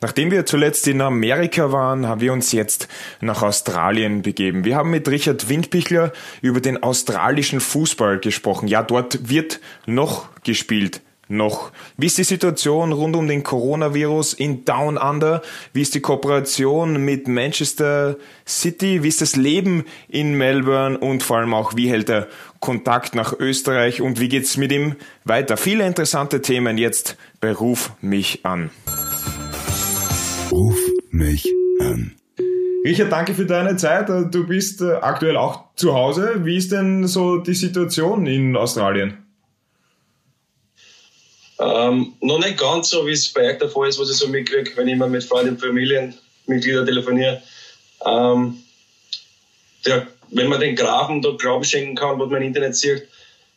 Nachdem wir zuletzt in Amerika waren, haben wir uns jetzt nach Australien begeben. Wir haben mit Richard Windpichler über den australischen Fußball gesprochen. Ja, dort wird noch gespielt. Noch. Wie ist die Situation rund um den Coronavirus in Down Under? Wie ist die Kooperation mit Manchester City? Wie ist das Leben in Melbourne? Und vor allem auch, wie hält er Kontakt nach Österreich? Und wie geht's mit ihm weiter? Viele interessante Themen jetzt bei Ruf mich an. Ruf mich an. Richard, danke für deine Zeit. Du bist äh, aktuell auch zu Hause. Wie ist denn so die Situation in Australien? Ähm, noch nicht ganz so, wie es bei euch der Fall ist, was ich so mitkriege, wenn ich immer mit Freunden und Familienmitgliedern telefoniere. Ähm, der, wenn man den Graben dort Glauben schenken kann, was man im Internet sieht,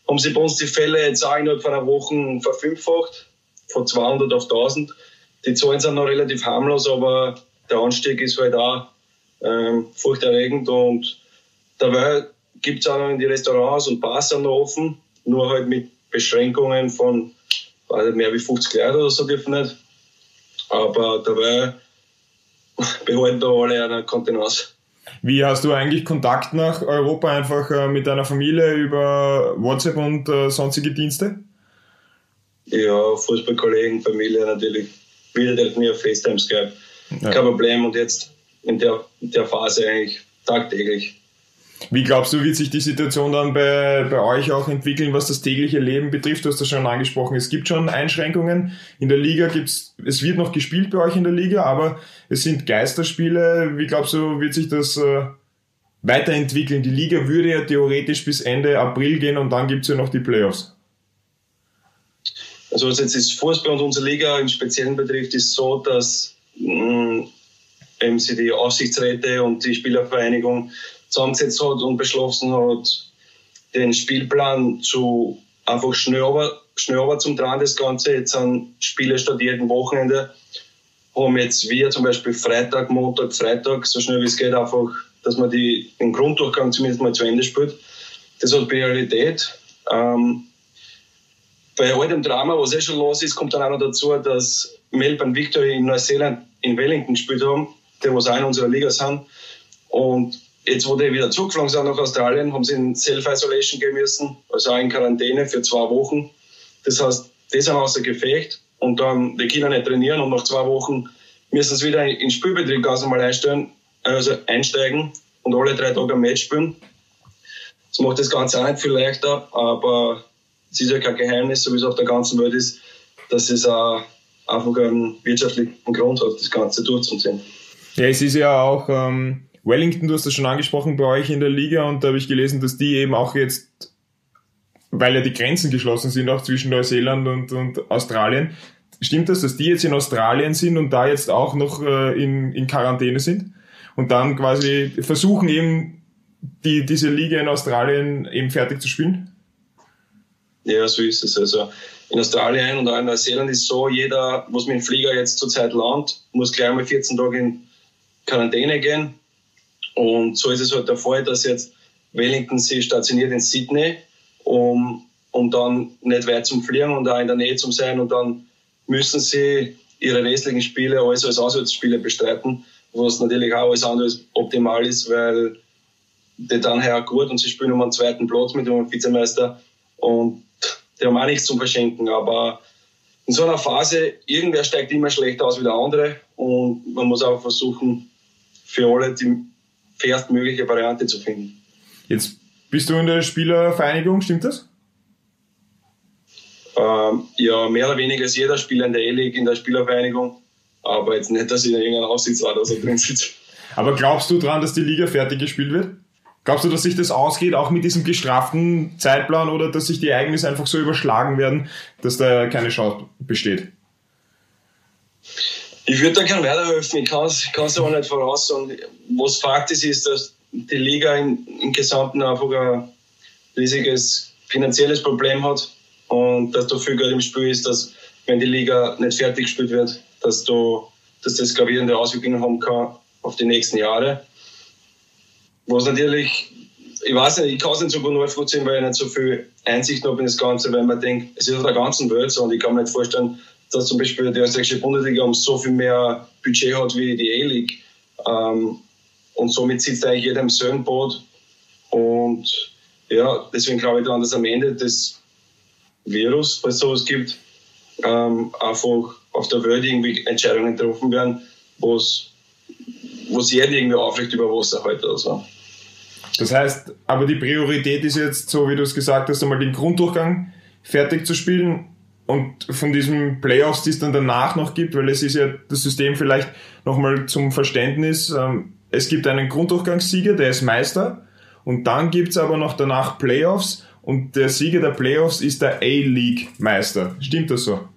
haben sie bei uns die Fälle jetzt auch innerhalb von einer Woche verfünffacht, von 200 auf 1000. Die Zahlen sind noch relativ harmlos, aber der Anstieg ist halt auch ähm, furchterregend und dabei gibt es auch noch in die Restaurants und Bars sind noch offen, nur halt mit Beschränkungen von also mehr wie 50 Leute oder so dürfen nicht. Aber dabei behalten da alle eine Kontenance. Wie hast du eigentlich Kontakt nach Europa einfach äh, mit deiner Familie über WhatsApp und äh, sonstige Dienste? Ja, Fußballkollegen, Familie natürlich wieder telefonieren, FaceTime, Skype. Ja. Kein Problem. Und jetzt in der, in der Phase eigentlich tagtäglich. Wie glaubst du, wird sich die Situation dann bei, bei euch auch entwickeln, was das tägliche Leben betrifft? Du hast das schon angesprochen. Es gibt schon Einschränkungen. In der Liga gibt's, es wird noch gespielt bei euch in der Liga, aber es sind Geisterspiele. Wie glaubst du, wird sich das äh, weiterentwickeln? Die Liga würde ja theoretisch bis Ende April gehen und dann gibt's ja noch die Playoffs. Also was jetzt das Fußball und unsere Liga im Speziellen betrifft, ist so, dass mh, eben sie die Aufsichtsräte und die Spielervereinigung zusammengesetzt hat und beschlossen hat, den Spielplan zu einfach schneller, schneller zum Dran das Ganze. Jetzt sind Spiele statt jedem Wochenende. Haben jetzt wir zum Beispiel Freitag, Montag, Freitag, so schnell wie es geht, einfach, dass man die, den Grunddurchgang zumindest mal zu Ende spielt. Das hat Priorität. Ähm, bei all dem Drama, was eh schon los ist, kommt dann auch noch dazu, dass Melbourne Victory in Neuseeland in Wellington gespielt haben, die was auch in unserer Liga sind. Und jetzt, wo die wieder zugeflogen sind nach Australien, haben sie in Self-Isolation gehen müssen, also auch in Quarantäne für zwei Wochen. Das heißt, die sind außer Gefecht und dann, die Kinder nicht trainieren und nach zwei Wochen müssen sie wieder in den Spielbetrieb ganz normal einstellen, also einsteigen und alle drei Tage ein Match spielen. Das macht das Ganze auch nicht viel leichter, aber es ist ja kein Geheimnis, so wie es auf der ganzen Welt ist, dass es auch einfach einen wirtschaftlichen Grund hat, das Ganze durchzuziehen. Ja, es ist ja auch ähm, Wellington, du hast das schon angesprochen bei euch in der Liga und da habe ich gelesen, dass die eben auch jetzt, weil ja die Grenzen geschlossen sind, auch zwischen Neuseeland und, und Australien, stimmt das, dass die jetzt in Australien sind und da jetzt auch noch äh, in, in Quarantäne sind und dann quasi versuchen eben die, diese Liga in Australien eben fertig zu spielen? Ja, so ist es. Also in Australien und auch in Neuseeland ist so, jeder, was mit dem Flieger jetzt zurzeit landet, muss gleich mal 14 Tage in Quarantäne gehen. Und so ist es halt der Fall, dass jetzt Wellington sich stationiert in Sydney, um, um dann nicht weit zum Fliegen und auch in der Nähe zu sein. Und dann müssen sie ihre restlichen Spiele alles als Auswärtsspiele bestreiten, was natürlich auch alles andere optimal ist, weil die dann her gut und sie spielen um einen zweiten Platz mit dem Vizemeister. Und die haben auch nichts zum Verschenken. Aber in so einer Phase, irgendwer steigt immer schlechter aus wie der andere und man muss auch versuchen, für alle die fairstmögliche Variante zu finden. Jetzt bist du in der Spielervereinigung, stimmt das? Ähm, ja, mehr oder weniger ist jeder Spieler in der E-League in der Spielervereinigung, aber jetzt nicht, dass ich in irgendeiner Aufsichtsrat oder so drin sitze. Aber glaubst du dran, dass die Liga fertig gespielt wird? Glaubst du, dass sich das ausgeht, auch mit diesem gestraften Zeitplan oder dass sich die Ereignisse einfach so überschlagen werden, dass da keine Chance besteht? Ich würde da gerne weiterhelfen, ich kann es aber nicht voraussagen. Was Fakt ist, ist, dass die Liga im, im Gesamten einfach ein riesiges finanzielles Problem hat und dass da viel Geld im Spiel ist, dass wenn die Liga nicht fertig gespielt wird, dass, du, dass das gravierende Auswirkungen haben kann auf die nächsten Jahre. Was natürlich, ich weiß nicht, ich kann es nicht so gut nachvollziehen, weil ich nicht so viel Einsicht habe in das Ganze, weil man denkt, es ist auf der ganzen Welt so und ich kann mir nicht vorstellen, dass zum Beispiel die österreichische Bundesliga um so viel mehr Budget hat wie die A-League. Ähm, und somit sitzt eigentlich jeder im selben Boot. Und ja, deswegen glaube ich daran, dass am Ende des Virus, falls es sowas gibt, ähm, einfach auf der Welt irgendwie Entscheidungen getroffen werden, wo es jeden irgendwie aufrecht über Wasser hält oder so. Das heißt, aber die Priorität ist jetzt, so wie du es gesagt hast, einmal den Grunddurchgang fertig zu spielen und von diesen Playoffs, die es dann danach noch gibt, weil es ist ja das System vielleicht nochmal zum Verständnis, ähm, es gibt einen Grunddurchgangssieger, der ist Meister und dann gibt es aber noch danach Playoffs und der Sieger der Playoffs ist der A-League-Meister. Stimmt das so?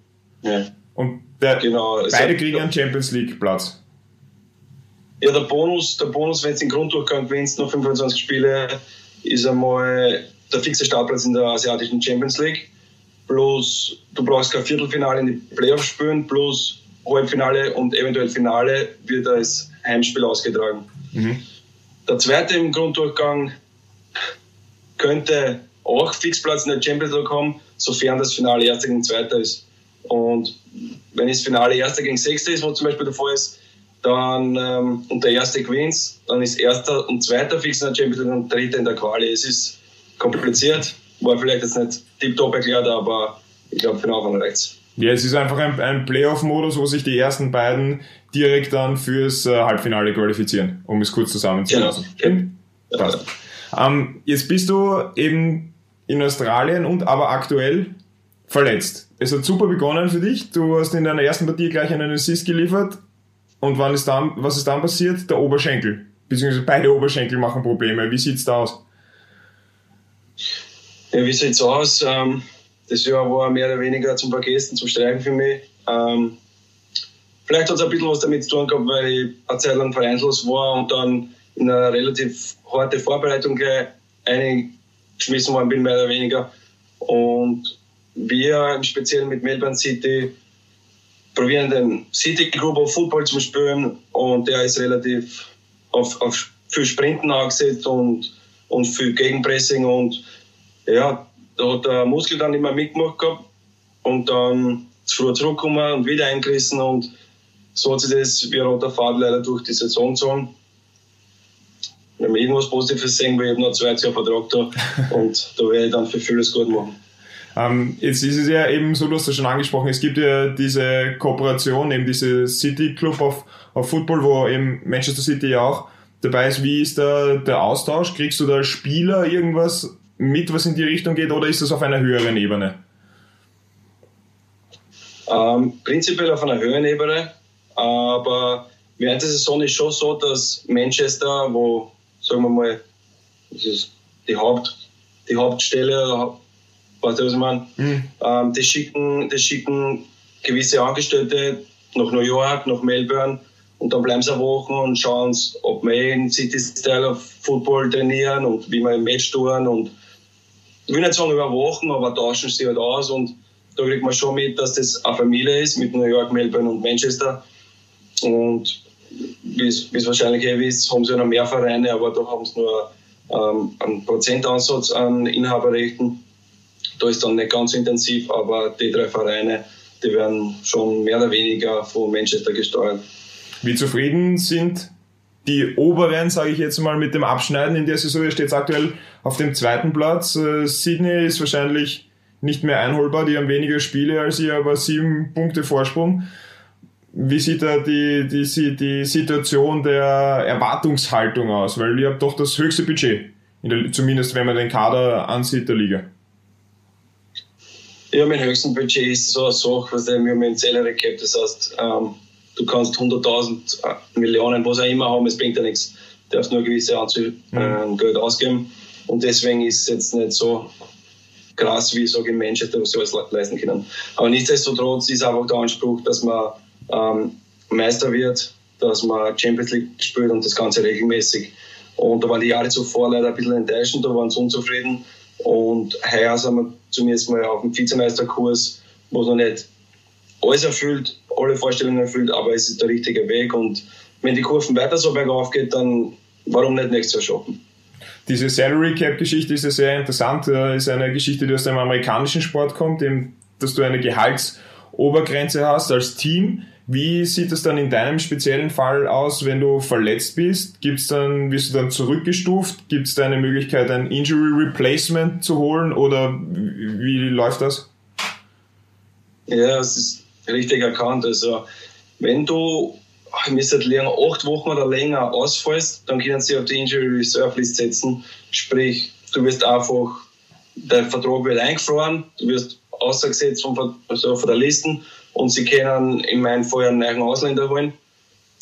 Ja. Und der, genau, beide kriegen einen Champions League-Platz. Ja, der Bonus, der Bonus wenn du den Grunddurchgang gewinnst, noch 25 Spiele, ist einmal der fixe Startplatz in der asiatischen Champions League. Bloß du brauchst kein Viertelfinale in die Playoffs spielen, bloß Halbfinale und eventuell Finale wird als Heimspiel ausgetragen. Mhm. Der zweite im Grunddurchgang könnte auch Fixplatz in der Champions League haben, sofern das Finale Erster gegen Zweiter ist. Und wenn das Finale Erster gegen Sechster ist, wo zum Beispiel der Fall ist, dann ähm, und der Erste gewinnt, dann ist Erster und Zweiter fix in der Champions League und Dritter in der Quali. Es ist kompliziert, war vielleicht jetzt nicht tiptop erklärt, aber ich glaube, für den Anfang reicht's. Ja, es ist einfach ein, ein Playoff-Modus, wo sich die ersten beiden direkt dann fürs äh, Halbfinale qualifizieren, um es kurz zusammenzufassen. Genau. Ja. Passt. Ähm, jetzt bist du eben in Australien und aber aktuell verletzt. Es hat super begonnen für dich. Du hast in deiner ersten Partie gleich einen Assist geliefert. Und wann ist dann, was ist dann passiert? Der Oberschenkel. Beziehungsweise beide Oberschenkel machen Probleme. Wie sieht's da aus? Ja, wie sieht's aus? Ähm, das Jahr war mehr oder weniger zum Vergessen, zum Streichen für mich. Ähm, vielleicht hat es ein bisschen was damit zu tun gehabt, weil ich eine Zeit lang vereinslos war und dann in eine relativ harte Vorbereitung eingeschmissen worden bin, mehr oder weniger. Und wir im Speziellen mit Melbourne City probieren den City Club of Football zu spielen. Und der ist relativ auf, auf viel Sprinten angesetzt und, und viel Gegenpressing. Und ja, da hat der Muskel dann immer mitgemacht gehabt. Und dann zu früh zurückgekommen und wieder eingerissen. Und so hat sich das wie ein roter Faden leider durch die Saison gezogen. Wenn wir irgendwas Positives sehen, weil ich noch zwei Jahre Vertrag da. Und da werde ich dann für vieles gut machen. Ähm, jetzt ist es ja eben so, du hast das schon angesprochen, es gibt ja diese Kooperation, eben diese City Club of, of Football, wo eben Manchester City ja auch dabei ist. Wie ist da der Austausch? Kriegst du da Spieler irgendwas mit, was in die Richtung geht, oder ist das auf einer höheren Ebene? Ähm, prinzipiell auf einer höheren Ebene, aber während der Saison ist schon so, dass Manchester, wo, sagen wir mal, das ist die, Haupt, die Hauptstelle, weißt du, was ich meine? Mhm. Ähm, die, schicken, die schicken gewisse Angestellte nach New York, nach Melbourne und dann bleiben sie eine Woche und schauen, ob wir in City Style of Football trainieren und wie wir im Match tun und ich will nicht sagen über Wochen, aber tauschen sie halt aus und da kriegt man schon mit, dass das eine Familie ist mit New York, Melbourne und Manchester. Und wie es wahrscheinlich eh wisst, haben sie noch mehr Vereine, aber da haben sie nur ähm, einen Prozentansatz an Inhaberrechten. Da ist dann nicht ganz intensiv, aber die drei Vereine, die werden schon mehr oder weniger von Manchester gesteuert. Wie zufrieden sind die oberen, sage ich jetzt mal, mit dem Abschneiden in der Saison? Ihr steht aktuell auf dem zweiten Platz. Äh, Sydney ist wahrscheinlich nicht mehr einholbar, die haben weniger Spiele als ihr, aber sieben Punkte Vorsprung. Wie sieht da die, die, die Situation der Erwartungshaltung aus? Weil ihr habt doch das höchste Budget, der, zumindest wenn man den Kader ansieht der Liga. Ja, mein höchstes Budget ist so eine Sache, was wir haben ein Salary Cap, das heißt, ähm, du kannst 100.000 äh, Millionen, was auch immer haben, es bringt ja nichts. Du darfst nur eine gewisse Anzahl äh, mhm. Geld ausgeben und deswegen ist es jetzt nicht so krass, wie ich sage, in Manchester, was sie alles leisten können. Aber nichtsdestotrotz ist einfach der Anspruch, dass man ähm, Meister wird, dass man Champions League spielt und das Ganze regelmäßig. Und da waren die Jahre zuvor leider ein bisschen enttäuschend, da waren sie unzufrieden. Und heuer sind wir zumindest mal auf dem Vizemeisterkurs, wo es noch nicht alles erfüllt, alle Vorstellungen erfüllt, aber es ist der richtige Weg. Und wenn die Kurven weiter so bergauf geht, dann warum nicht nächstes Jahr? Diese Salary Cap Geschichte ist ja sehr interessant. Das ist eine Geschichte, die aus dem amerikanischen Sport kommt, eben, dass du eine Gehalts- Obergrenze hast als Team. Wie sieht es dann in deinem speziellen Fall aus, wenn du verletzt bist? Gibt's dann, wirst du dann zurückgestuft? Gibt es da eine Möglichkeit, ein Injury Replacement zu holen oder wie, läuft das? Ja, es ist richtig erkannt. Also, wenn du müsste länger, acht Wochen oder länger ausfallst, dann können sie auf die Injury Reserve List setzen. Sprich, du wirst einfach, der Vertrag wird eingefroren, du wirst ausgesetzt von, also von der Liste und sie können in meinem Fall einen neuen Ausländer holen,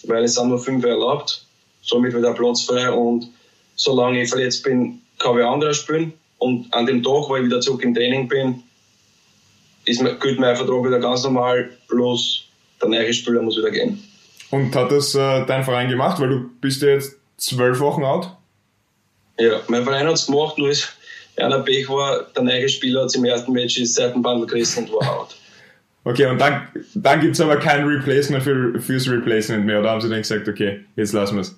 weil es sind nur fünf erlaubt. Somit wird der Platz frei und solange ich verletzt bin, kann ich andere spielen. Und an dem Tag, wo ich wieder zurück im Training bin, ist, gilt mein Vertrag wieder ganz normal, bloß der neue Spieler muss wieder gehen. Und hat das äh, dein Verein gemacht? Weil du bist ja jetzt zwölf Wochen out? Ja, mein Verein hat es gemacht, nur ist einer Pech war, der neue Spieler hat im ersten Match die Seitenbandel gerissen und war out. Okay, und dann, dann gibt es aber kein Replacement für, fürs Replacement mehr, oder haben sie dann gesagt, okay, jetzt lassen wir es?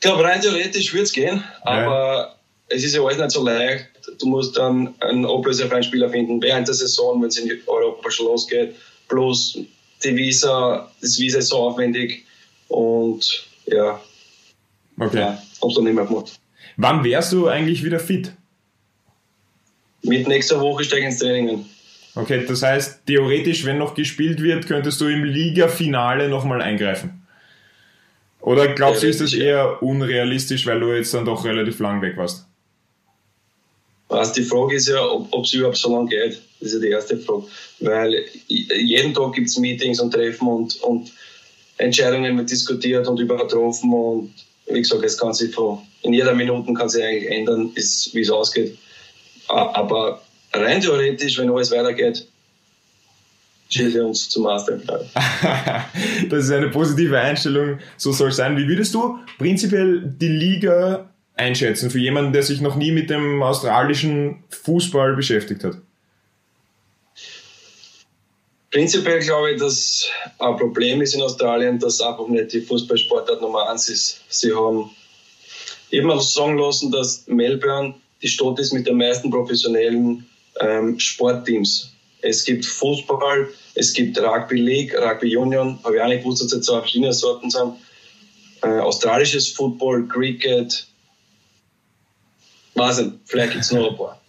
Ich glaube, rein theoretisch würde es gehen, aber ja. es ist ja alles nicht so leicht. Du musst dann einen ablösefreien Spieler finden während der Saison, wenn es in Europa schon losgeht. Plus die Visa, das Visa ist so aufwendig und ja, okay. ja hab's dann nicht mehr gemacht. Wann wärst du eigentlich wieder fit? Mit nächster Woche steige ich ins Training Okay, das heißt, theoretisch, wenn noch gespielt wird, könntest du im Liga-Finale nochmal eingreifen. Oder glaubst du, ist das eher unrealistisch, weil du jetzt dann doch relativ lang weg warst? Was, die Frage ist ja, ob es überhaupt so lange geht. Das ist ja die erste Frage. Weil jeden Tag gibt es Meetings und Treffen und, und Entscheidungen wird diskutiert und übertroffen und wie gesagt, es kann sich von, in jeder Minute kann sich eigentlich ändern, wie es ausgeht. Aber rein theoretisch, wenn alles weitergeht, schießen wir uns zum Master. das ist eine positive Einstellung, so soll es sein. Wie würdest du prinzipiell die Liga einschätzen für jemanden, der sich noch nie mit dem australischen Fußball beschäftigt hat? Prinzipiell glaube ich, dass ein Problem ist in Australien, dass einfach nicht die Fußballsportart Nummer eins ist. Sie haben immer sagen lassen, dass Melbourne die Stadt ist mit den meisten professionellen ähm, Sportteams. Es gibt Fußball, es gibt Rugby League, Rugby Union, habe ich auch nicht gewusst, dass es zwei verschiedene Sorten sind. Äh, australisches Football, Cricket, weiß nicht, vielleicht gibt es noch ein paar.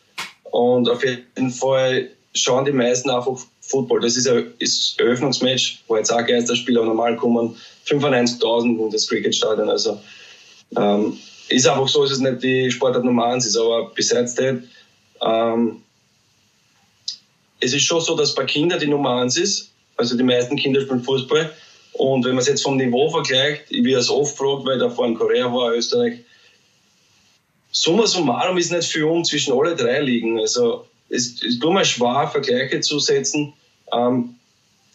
Und auf jeden Fall schauen die meisten einfach Football. Das ist ein Eröffnungsmatch, wo jetzt auch Geisterspieler normal kommen, 95.000 in das Cricketstadion. Also ähm, ist einfach so, dass es nicht die Sportart Nummer eins ist, aber besides that, ähm, es ist schon so, dass bei Kindern die Nummer eins ist. Also die meisten Kinder spielen Fußball. Und wenn man es jetzt vom Niveau vergleicht, ich werde es oft gefragt, weil ich da vor in Korea war, Österreich, summa summarum ist nicht viel um zwischen alle drei liegen. Also es ist nur mal schwer, Vergleiche zu setzen. Ähm,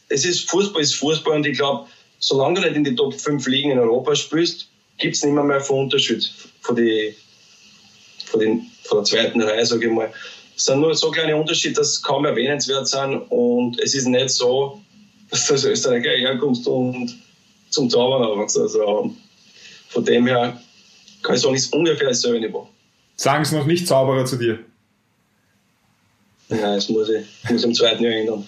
es ist Fußball ist Fußball und ich glaube, solange du nicht in die Top 5 Ligen in Europa spielst, gibt es nicht mehr, mehr viel Unterschied von, die, von, den, von der zweiten Reihe, sage ich mal. Es sind nur so kleine Unterschiede, dass sie kaum erwähnenswert sind und es ist nicht so, dass du als Österreicher herkommst und zum Zaubern aufwachst. Also von dem her kann ich sagen, ist ungefähr dasselbe Niveau. Sagen es noch nicht Zauberer zu dir? Ja, das muss ich muss im zweiten Jahr ändern.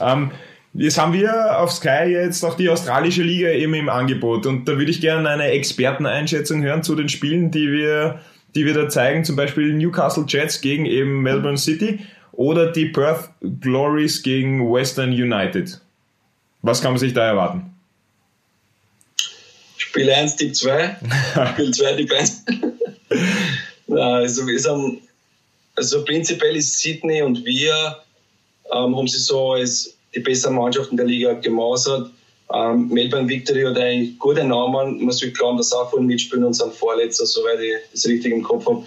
um, ähm, Jetzt haben wir auf Sky jetzt auch die australische Liga eben im Angebot und da würde ich gerne eine Experteneinschätzung hören zu den Spielen, die wir die wir da zeigen, zum Beispiel Newcastle Jets gegen eben Melbourne City oder die Perth Glories gegen Western United. Was kann man sich da erwarten? Spiel 1, Tipp 2, Spiel 2, Tipp 1. also wir sind, also prinzipiell ist Sydney und wir ähm, haben sie so als die besseren Mannschaften der Liga gemausert. Ähm, Melbourne Victory hat eigentlich gute Namen. Man sollte glauben, dass auch voll mitspielen und sind Vorletzter, soweit ich das richtig im Kopf habe.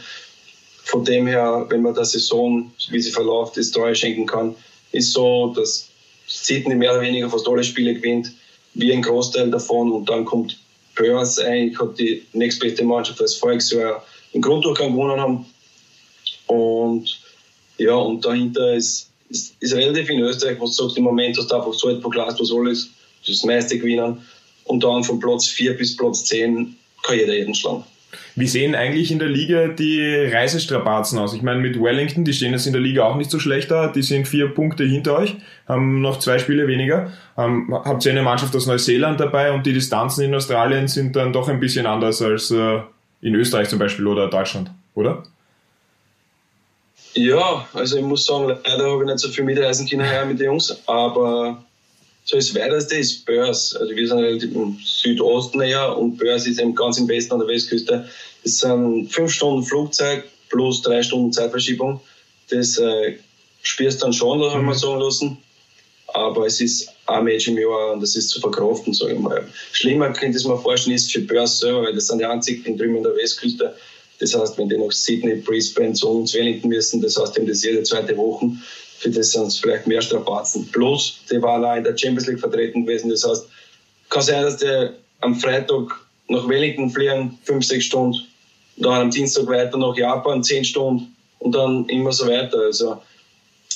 Von dem her, wenn man der Saison, wie sie verläuft, das Treue schenken kann, ist so, dass Sydney mehr oder weniger fast alle Spiele gewinnt, wie ein Großteil davon. Und dann kommt Perth eigentlich, hat die nächstbeste Mannschaft als voriges Jahr im Grunddurchgang gewonnen haben. Und ja, und dahinter ist, ist, ist relativ in Österreich, was du sagst, im Moment hast du einfach so etwas Glas, was alles das meiste gewinnen. Und dann von Platz 4 bis Platz 10 kann jeder jeden schlagen. Wie sehen eigentlich in der Liga die Reisestrapazen aus? Ich meine, mit Wellington, die stehen jetzt in der Liga auch nicht so schlecht da, die sind vier Punkte hinter euch, haben noch zwei Spiele weniger. Ähm, habt ihr eine Mannschaft aus Neuseeland dabei und die Distanzen in Australien sind dann doch ein bisschen anders als äh, in Österreich zum Beispiel oder Deutschland, oder? Ja, also ich muss sagen, leider habe ich nicht so viel mitreisen können mit den Jungs, aber so das weiteste ist Börs. Also wir sind relativ im Südosten eher und Börs ist eben ganz im Westen an der Westküste. Das sind fünf Stunden Flugzeug plus drei Stunden Zeitverschiebung. Das äh, spürst dann schon, da haben wir mhm. sagen lassen. Aber es ist ein Match im Jahr und das ist zu verkraften, sage ich mal. Schlimmer könnte ich mir vorstellen, ist für Börs selber, weil das sind die einzigen drüben an der Westküste. Das heißt, wenn die nach Sydney, Brisbane zu uns Wellington müssen, das heißt, eben das jede zweite Woche für das es vielleicht mehr Strapazen. Plus, die waren auch in der Champions League vertreten gewesen. Das heißt, kann sein, dass die am Freitag nach Wellington fliegen, fünf, sechs Stunden, dann am Dienstag weiter nach Japan, zehn Stunden und dann immer so weiter. Also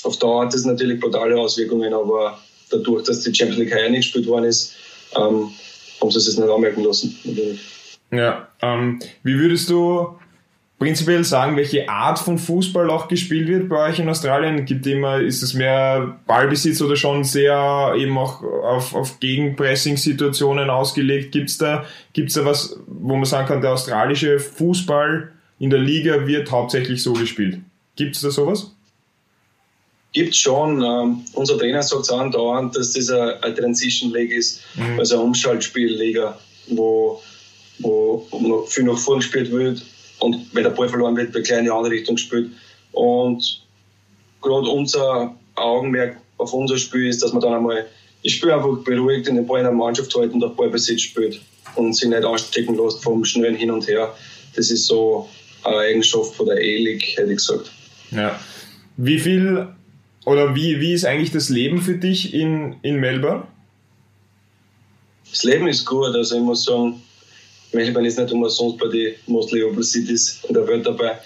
auf Dauer hat das natürlich brutale Auswirkungen, aber dadurch, dass die Champions League heuer nicht gespielt worden ist, ähm, haben sie es nicht anmerken lassen. Ja, ähm, wie würdest du prinzipiell sagen, welche Art von Fußball auch gespielt wird bei euch in Australien? Gibt immer, ist es mehr Ballbesitz oder schon sehr eben auch auf, auf Gegenpressing-Situationen ausgelegt? Gibt's da, gibt's da was, wo man sagen kann, der australische Fußball in der Liga wird hauptsächlich so gespielt? Gibt's da sowas? Gibt schon. Ähm, unser Trainer sagt es andauernd, dass das eine, eine Transition League ist, mhm. also eine Umschaltspielliga, wo, wo noch viel nach vorn gespielt wird und wenn der Ball verloren wird, wird gleich in die andere Richtung gespielt. Und gerade unser Augenmerk auf unser Spiel ist, dass man dann einmal das Spiel einfach beruhigt in den Ball in der Mannschaft halten und auf Ballbesitz spielt und sich nicht anstecken lässt vom schnellen Hin und Her. Das ist so eine Eigenschaft von der E-League, hätte ich gesagt. Ja. Wie viel oder wie, wie ist eigentlich das Leben für dich in, in Melbourne? Das Leben ist gut, also ich muss sagen, Melbourne ist nicht umsonst bei den Most Livable Cities in der Welt dabei.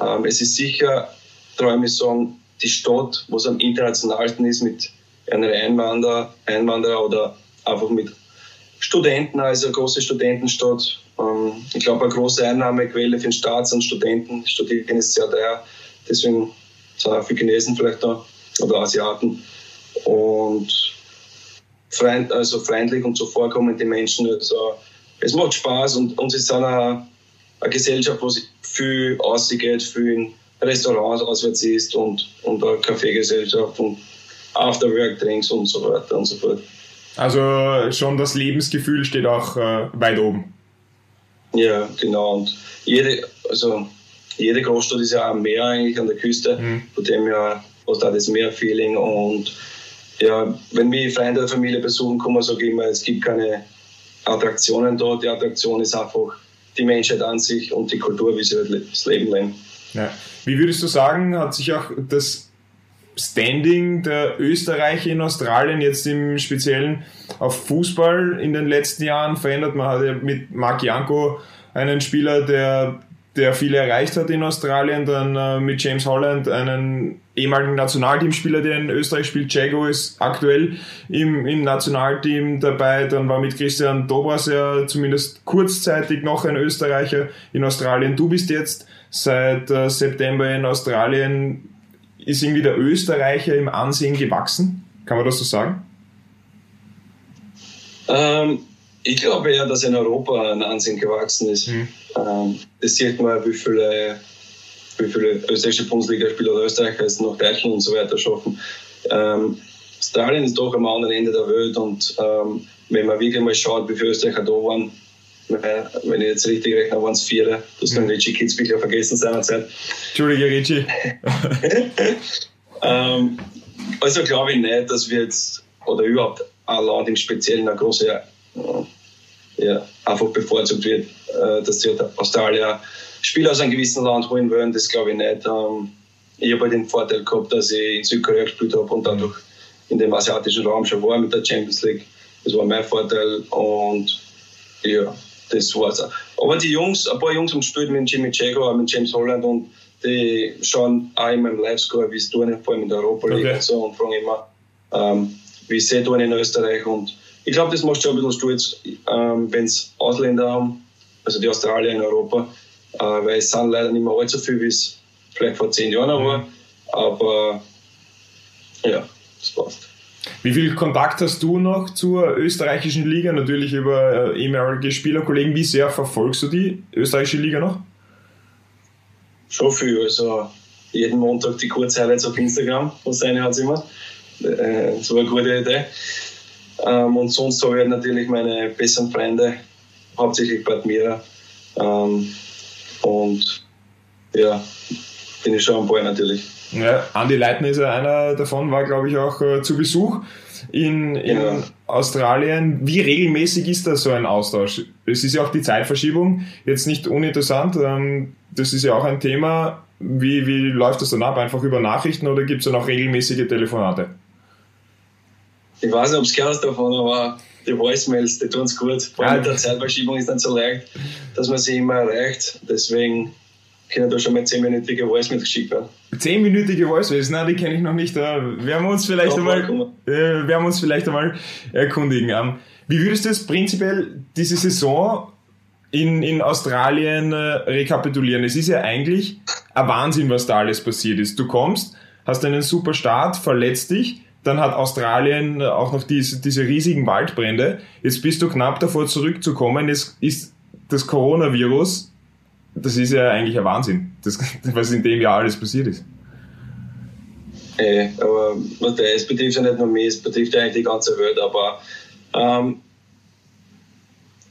Ähm, es ist sicher, traue ich sagen, die Stadt, wo es am internationalsten ist mit einer Einwanderer, Einwanderer oder einfach mit Studenten, also eine große Studentenstadt. Ähm, ich glaube, eine große Einnahmequelle für den Staat sind Studenten. Studieren ist sehr teuer, deswegen sind auch viele Chinesen vielleicht da oder Asiaten. Und freund, also freundlich und zuvorkommende Menschen. Also es macht Spaß und, es ist eine, eine Gesellschaft, wo sich viel ausgeht, viel in Restaurants auswärts ist und, und eine Kaffeegesellschaft und Afterwork-Drinks und so weiter und so fort. Also schon das Lebensgefühl steht auch äh, weit oben. Ja, genau. Und jede, also jede Großstadt ist ja am Meer eigentlich an der Küste, mhm. von dem ja hast du das Meer-Feeling und ja, wenn wir Freunde der Familie besuchen kommen, sage ich immer, es gibt keine Attraktionen dort. Die Attraktion ist einfach die Menschheit an sich und die Kultur, wie sie halt das Leben leben. Ja. Wie würdest du sagen, hat sich auch das Standing der Österreicher in Australien jetzt im Speziellen auf Fußball in den letzten Jahren verändert? Man hat ja mit Marc Janko einen Spieler, der der viel erreicht hat in Australien. Dann äh, mit James Holland, einen ehemaligen Nationalteamspieler, der in Österreich spielt. Jago ist aktuell im, im Nationalteam dabei. Dann war mit Christian Dobras ja zumindest kurzzeitig noch ein Österreicher in Australien. Du bist jetzt seit äh, September in Australien. Ist irgendwie der Österreicher im Ansehen gewachsen? Kann man das so sagen? Ähm, ich glaube eher, dass in Europa ein Ansehen gewachsen ist. Mhm. Ähm, das sieht man, wie viele, wie viele österreichische Bundesligaspieler oder Österreicher es nach Deutschland und so weiter schaffen. Ähm, Australien ist doch am anderen Ende der Welt und ähm, wenn man wirklich mal schaut, wie viele Österreicher da waren, wenn ich jetzt richtig rechne, waren es vier. Du hast mhm. den Richie Kitzbüchler vergessen seinerzeit. Entschuldige, Richie. ähm, also glaube ich nicht, dass wir jetzt oder überhaupt ein Land im Speziellen eine große ja, einfach bevorzugt wird, äh, dass die Australier Spieler aus einem gewissen Land holen wollen, das glaube ich nicht. Ähm, ich habe halt den Vorteil gehabt, dass ich in Südkorea gespielt habe und dadurch in dem asiatischen Raum schon war mit der Champions League. Das war mein Vorteil und ja, das war's. Aber die Jungs, ein paar Jungs haben gespielt mit Jimmy Jago, mit James Holland und die schauen auch immer im Livescore, wie es tun, vor allem in der Europa League okay. und so und fragen immer, ähm, wie sie tun in Österreich und ich glaube, das macht schon ein bisschen stolz, ähm, wenn es Ausländer haben, also die Australier in Europa, äh, weil es sind leider nicht mehr allzu viel, wie es vielleicht vor zehn Jahren mhm. war, aber ja, das passt. Wie viel Kontakt hast du noch zur österreichischen Liga? Natürlich über äh, ehemalige Spielerkollegen. Wie sehr verfolgst du die österreichische Liga noch? Schon viel. Also jeden Montag die Kurzhighlights auf Instagram. Was eine hat immer. Äh, das war eine gute Idee. Ähm, und sonst habe ich natürlich meine besseren Freunde, hauptsächlich Bad Mira. Ähm, und ja, bin ich schon am Ball natürlich. Ja, Andi Leitner ist ja einer davon, war glaube ich auch äh, zu Besuch in, in ja. Australien. Wie regelmäßig ist da so ein Austausch? Es ist ja auch die Zeitverschiebung jetzt nicht uninteressant. Ähm, das ist ja auch ein Thema. Wie, wie läuft das dann ab? Einfach über Nachrichten oder gibt es dann auch regelmäßige Telefonate? Ich weiß nicht, ob es gehört davon, aber die Voicemails, die tun es gut. Vor allem mit der Zeitverschiebung ist dann so leicht, dass man sie immer erreicht. Deswegen können da schon mal 10-minütige Voicemails geschickt werden. 10-minütige Voicemails? Nein, die kenne ich noch nicht. Da werden wir uns vielleicht einmal, äh, werden uns vielleicht einmal erkundigen. Ähm, wie würdest du jetzt prinzipiell diese Saison in, in Australien äh, rekapitulieren? Es ist ja eigentlich ein Wahnsinn, was da alles passiert ist. Du kommst, hast einen super Start, verletzt dich, dann hat Australien auch noch diese, diese riesigen Waldbrände. Jetzt bist du knapp davor zurückzukommen. Jetzt ist das Coronavirus das ist ja eigentlich ein Wahnsinn, das, was in dem Jahr alles passiert ist. Hey, äh, aber es betrifft ja nicht nur mich, es betrifft ja eigentlich die ganze Welt, aber ähm,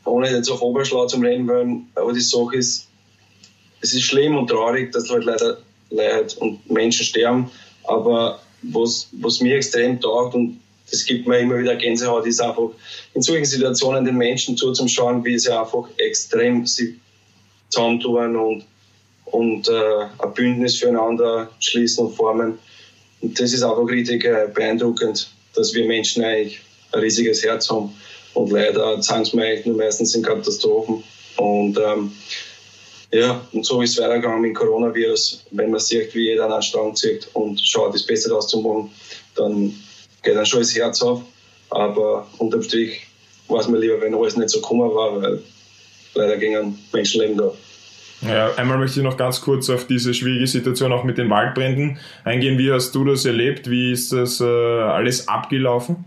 ohne jetzt auf Oberschlau zum Reden wollen, aber die Sache ist, es ist schlimm und traurig, dass halt leider Leid und Menschen sterben, aber was, was mir extrem taugt und das gibt mir immer wieder Gänsehaut, ist einfach in solchen Situationen den Menschen zuzuschauen, wie sie einfach extrem sie zusammentun und, und äh, ein Bündnis füreinander schließen und formen. Und das ist einfach richtig äh, beeindruckend, dass wir Menschen eigentlich ein riesiges Herz haben. Und leider zeigen es mir eigentlich nur meistens in Katastrophen. Und ähm, ja, und so ist es weitergegangen mit dem Coronavirus. Wenn man sieht, wie jeder an einen Strang zieht und schaut, das Beste daraus zu machen, dann geht dann schon das Herz auf. Aber unterm Strich weiß man lieber, wenn alles nicht so gekommen war, weil leider gegen Menschenleben da. Ja, einmal möchte ich noch ganz kurz auf diese schwierige Situation auch mit den Waldbränden eingehen. Wie hast du das erlebt? Wie ist das äh, alles abgelaufen?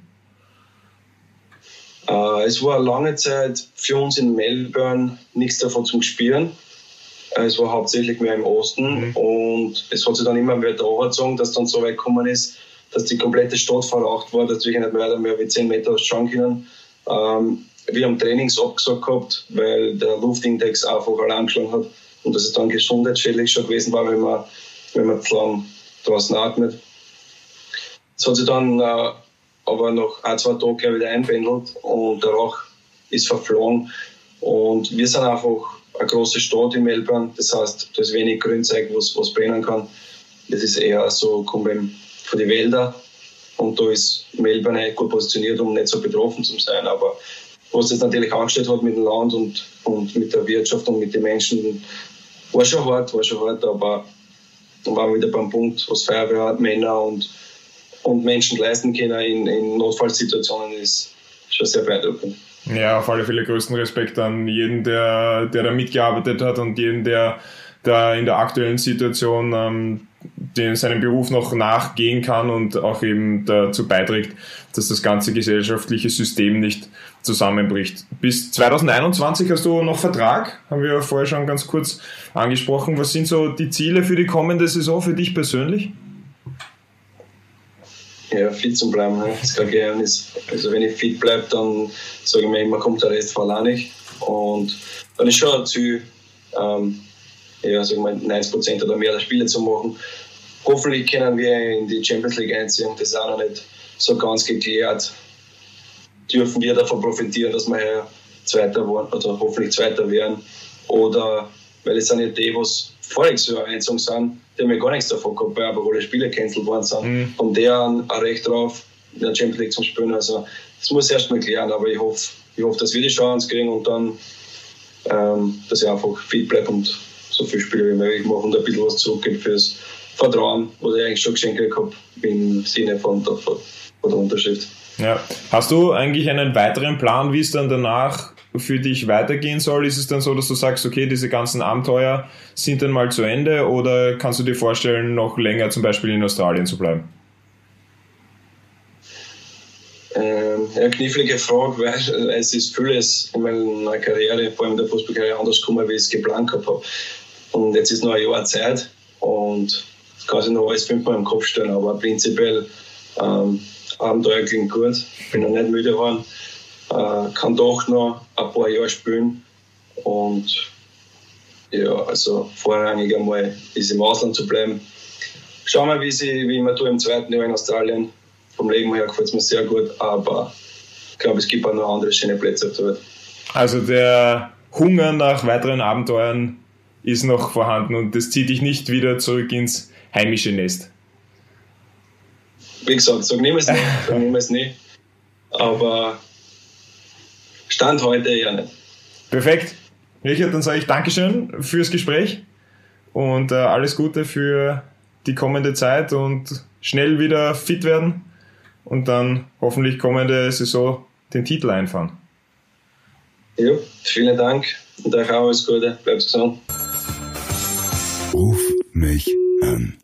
Äh, es war lange Zeit für uns in Melbourne nichts davon zum Spüren. Äh, es war hauptsächlich mehr im Osten mhm. und es hat sich dann immer weiter overgezogen, dass dann so weit gekommen ist, dass die komplette Stadt verraucht war, dass wir nicht mehr, mehr wie 10 Meter schauen können. Ähm, wir haben Trainings abgesagt gehabt, weil der Luftindex einfach allein geschlagen hat und dass es dann gesundheitsschädlich schon gewesen war, wenn man, wenn man zu lang draußen atmet. Es hat sich dann äh, aber nach ein, zwei Tagen wieder einpendelt und der Rauch ist verflogen. Und wir sind einfach eine große Stadt in Melbourne, das heißt, da ist wenig Grünzeug, was, was brennen kann. Das ist eher so, kommt eben von den Wäldern. Und da ist Melbourne gut positioniert, um nicht so betroffen zu sein. Aber was das natürlich angestellt hat mit dem Land und, und mit der Wirtschaft und mit den Menschen, war schon hart, war schon hart, aber dann waren wir wieder beim Punkt, was Feuerwehr, Männer und, und Menschen leisten können in, in Notfallsituationen, ist schon sehr beeindruckend. Ja, auf alle Fälle größten Respekt an jeden, der, der da mitgearbeitet hat und jeden, der da in der aktuellen Situation ähm, den, seinem Beruf noch nachgehen kann und auch eben dazu beiträgt, dass das ganze gesellschaftliche System nicht zusammenbricht. Bis 2021 hast du noch Vertrag, haben wir vorher schon ganz kurz angesprochen. Was sind so die Ziele für die kommende Saison für dich persönlich? Ja, fit zu bleiben, das ist kein Geheimnis. Also wenn ich fit bleibe, dann sage ich mir immer, kommt der Rest von alleine nicht. Und dann ist schon ein Ziel, ähm, ja, sagen wir 90% oder mehr der Spiele zu machen. Hoffentlich können wir in die Champions League einziehen. Das ist auch noch nicht so ganz geklärt. Dürfen wir davon profitieren, dass wir hier Zweiter waren oder hoffentlich Zweiter werden? Oder, weil es sind ja die, was voriges Jahr Einzug sind, die haben ja gar nichts davon gehabt, weil aber alle Spiele gecancelt worden sind. Mhm. Und der ein Recht drauf, in der Champions League zu spielen. Also, das muss erst mal klären, aber ich hoffe, ich hoffe, dass wir die Chance kriegen und dann, ähm, dass ich einfach fit bleibe und so viele Spiele wie möglich mache und ein bisschen was zurückgebe fürs Vertrauen, was ich eigentlich schon geschenkt habe im Sinne von der der Unterschrift. Ja. Hast du eigentlich einen weiteren Plan, wie es dann danach für dich weitergehen soll? Ist es dann so, dass du sagst, okay, diese ganzen Abenteuer sind dann mal zu Ende oder kannst du dir vorstellen, noch länger zum Beispiel in Australien zu bleiben? Ähm, ja, knifflige Frage, weil es ist vieles in meiner Karriere, vor allem in der Fußballkarriere, anders gekommen, wie ich es geplant habe. Und jetzt ist noch ein Jahr Zeit und kann sich noch alles fünfmal im Kopf stellen, aber prinzipiell ähm, Abenteuer klingt gut, bin noch nicht müde geworden, äh, kann doch noch ein paar Jahre spielen und ja, also vorrangig einmal ist im Ausland zu bleiben. Schauen wir, wie, sie, wie ich mir tue im zweiten Jahr in Australien. Vom Leben her gefällt es mir sehr gut, aber ich glaube, es gibt auch noch andere schöne Plätze auf der Welt. Also der Hunger nach weiteren Abenteuern ist noch vorhanden und das zieht dich nicht wieder zurück ins heimische Nest wie gesagt, sag niemals nicht, sag niemals nicht. Aber Stand heute ja nicht. Perfekt. Richard, dann sage ich Dankeschön fürs Gespräch und äh, alles Gute für die kommende Zeit und schnell wieder fit werden und dann hoffentlich kommende Saison den Titel einfahren. Ja, vielen Dank und euch auch alles Gute. Bleibt gesund. Ruf mich an.